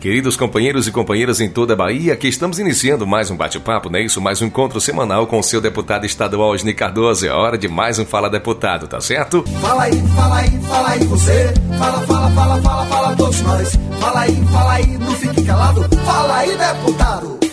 Queridos companheiros e companheiras em toda a Bahia, aqui estamos iniciando mais um bate-papo, não é isso? Mais um encontro semanal com o seu deputado estadual Osni Cardoso. É hora de mais um Fala Deputado, tá certo? Fala aí, fala aí, fala aí você. Fala, fala, fala, fala, fala todos nós. Fala aí, fala aí, não fique calado. Fala aí, deputado.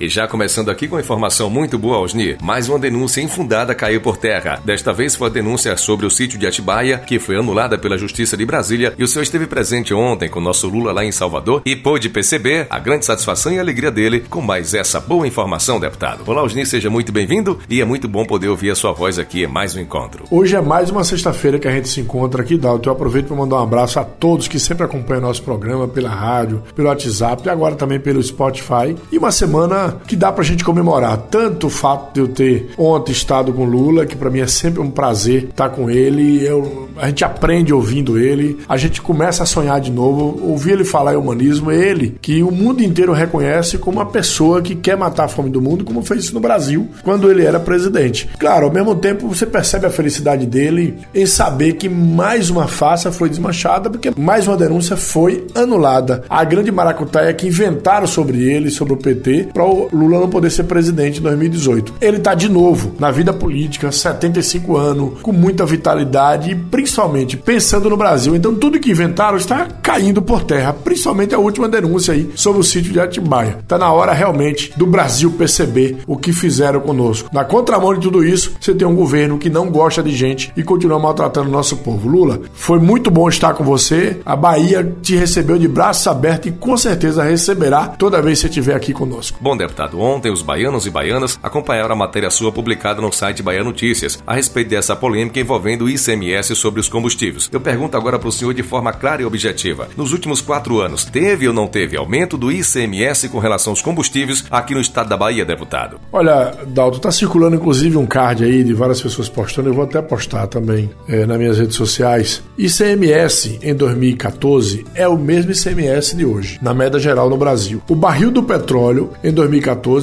E já começando aqui com informação muito boa, Osni, mais uma denúncia infundada caiu por terra. Desta vez foi a denúncia sobre o sítio de Atibaia, que foi anulada pela Justiça de Brasília, e o senhor esteve presente ontem com o nosso Lula lá em Salvador e pôde perceber a grande satisfação e alegria dele com mais essa boa informação, deputado. Olá, Osni, seja muito bem-vindo e é muito bom poder ouvir a sua voz aqui em mais um encontro. Hoje é mais uma sexta-feira que a gente se encontra aqui, Dalton. Eu aproveito para mandar um abraço a todos que sempre acompanham nosso programa pela rádio, pelo WhatsApp e agora também pelo Spotify. E uma semana que dá pra gente comemorar. Tanto o fato de eu ter ontem estado com Lula, que para mim é sempre um prazer estar com ele, eu, a gente aprende ouvindo ele, a gente começa a sonhar de novo, ouvir ele falar em humanismo, ele que o mundo inteiro reconhece como uma pessoa que quer matar a fome do mundo, como fez isso no Brasil quando ele era presidente. Claro, ao mesmo tempo você percebe a felicidade dele em saber que mais uma farsa foi desmanchada, porque mais uma denúncia foi anulada. A grande maracutaia que inventaram sobre ele, sobre o PT, para Lula não poder ser presidente em 2018. Ele está de novo na vida política, 75 anos, com muita vitalidade e principalmente pensando no Brasil. Então tudo que inventaram está caindo por terra, principalmente a última denúncia aí sobre o sítio de Atibaia. Está na hora realmente do Brasil perceber o que fizeram conosco. Na contramão de tudo isso, você tem um governo que não gosta de gente e continua maltratando o nosso povo. Lula, foi muito bom estar com você. A Bahia te recebeu de braços abertos e com certeza receberá toda vez que você estiver aqui conosco. Bom, ontem os baianos e baianas acompanharam a matéria sua publicada no site Bahia Notícias a respeito dessa polêmica envolvendo o ICMS sobre os combustíveis. Eu pergunto agora para o senhor de forma clara e objetiva: nos últimos quatro anos, teve ou não teve aumento do ICMS com relação aos combustíveis aqui no estado da Bahia, deputado? Olha, Dalton, tá circulando inclusive um card aí de várias pessoas postando, eu vou até postar também é, nas minhas redes sociais. ICMS em 2014 é o mesmo ICMS de hoje, na média geral no Brasil. O barril do petróleo em 2014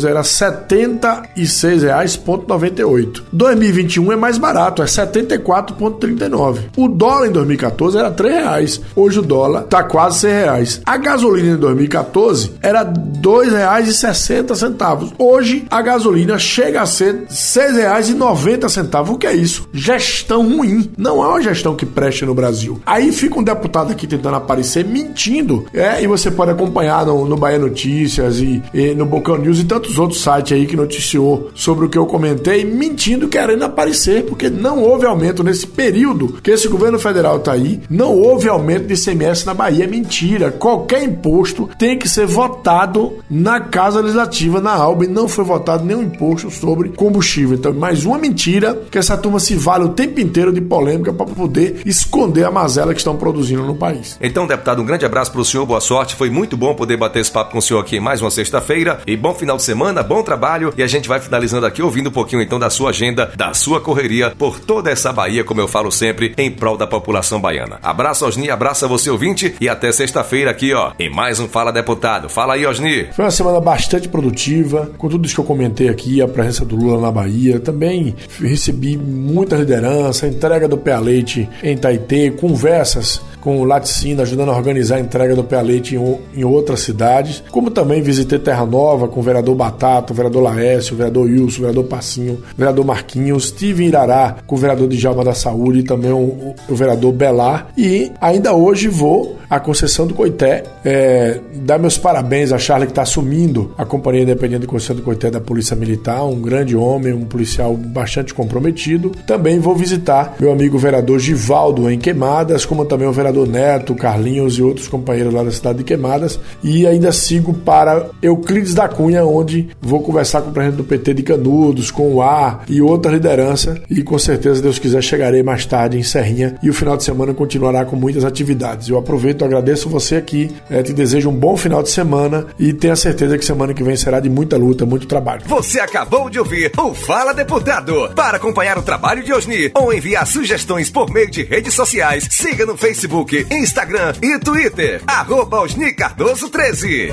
era R$ 76,98. 2021 é mais barato, é 74,39. O dólar em 2014 era R$ 3,00. Hoje o dólar está quase R$ 6,00. A gasolina em 2014 era R$ 2,60. Hoje a gasolina chega a ser R$ 6,90. O que é isso? Gestão ruim. Não é uma gestão que preste no Brasil. Aí fica um deputado aqui tentando aparecer mentindo. É, e você pode acompanhar no, no Bahia Notícias e, e no Bocão News e tantos outros sites aí que noticiou sobre o que eu comentei, mentindo, querendo aparecer, porque não houve aumento nesse período que esse governo federal tá aí, não houve aumento de ICMS na Bahia. É mentira. Qualquer imposto tem que ser votado na Casa Legislativa, na ALBA, e não foi votado nenhum imposto sobre combustível. Então, mais uma mentira que essa turma se vale o tempo inteiro de polêmica para poder esconder a mazela que estão produzindo no país. Então, deputado, um grande abraço para o senhor, boa sorte. Foi muito bom poder bater esse papo com o senhor aqui mais uma sexta-feira. E bom final de semana, bom trabalho. E a gente vai finalizando aqui ouvindo um pouquinho então da sua agenda, da sua correria por toda essa Bahia, como eu falo sempre, em prol da população baiana. Abraço, Osni, abraço a você, ouvinte, e até sexta-feira aqui, ó, em mais um Fala Deputado. Fala aí, Osni. Foi uma semana bastante produtiva, com tudo isso que eu comentei aqui, a presença do Lula na Bahia. Também recebi muita liderança, entrega do pé a leite em Taitê, conversas com o Laticínio, ajudando a organizar a entrega do pé leite em, em, outras cidades. Como também visitei Terra Nova com o vereador Batata, o vereador Laércio, o vereador Wilson, o vereador Passinho, o vereador Marquinhos. Estive em Irará com o vereador Djalma da Saúde e também o, o, o vereador Belar. E ainda hoje vou à concessão do Coité é, dar meus parabéns a Charlie que está assumindo a Companhia Independente de Concessão do Coité da Polícia Militar, um grande homem, um policial bastante comprometido. Também vou visitar meu amigo vereador Givaldo em Queimadas, como também o vereador Neto, Carlinhos e outros companheiros lá da cidade de Queimadas. E ainda sigo para Euclides da Cunha, onde vou conversar com o presidente do PT de Canudos, com o A e outra liderança. E com certeza, Deus quiser, chegarei mais tarde em Serrinha e o final de semana continuará com muitas atividades. Eu aproveito, agradeço você aqui, é, te desejo um bom final de semana e tenha certeza que semana que vem será de muita luta, muito trabalho. Você acabou de ouvir o Fala Deputado. Para acompanhar o trabalho de Osni ou enviar sugestões por meio de redes sociais, siga no Facebook, Instagram e Twitter. Arroba Osni Cardoso 13.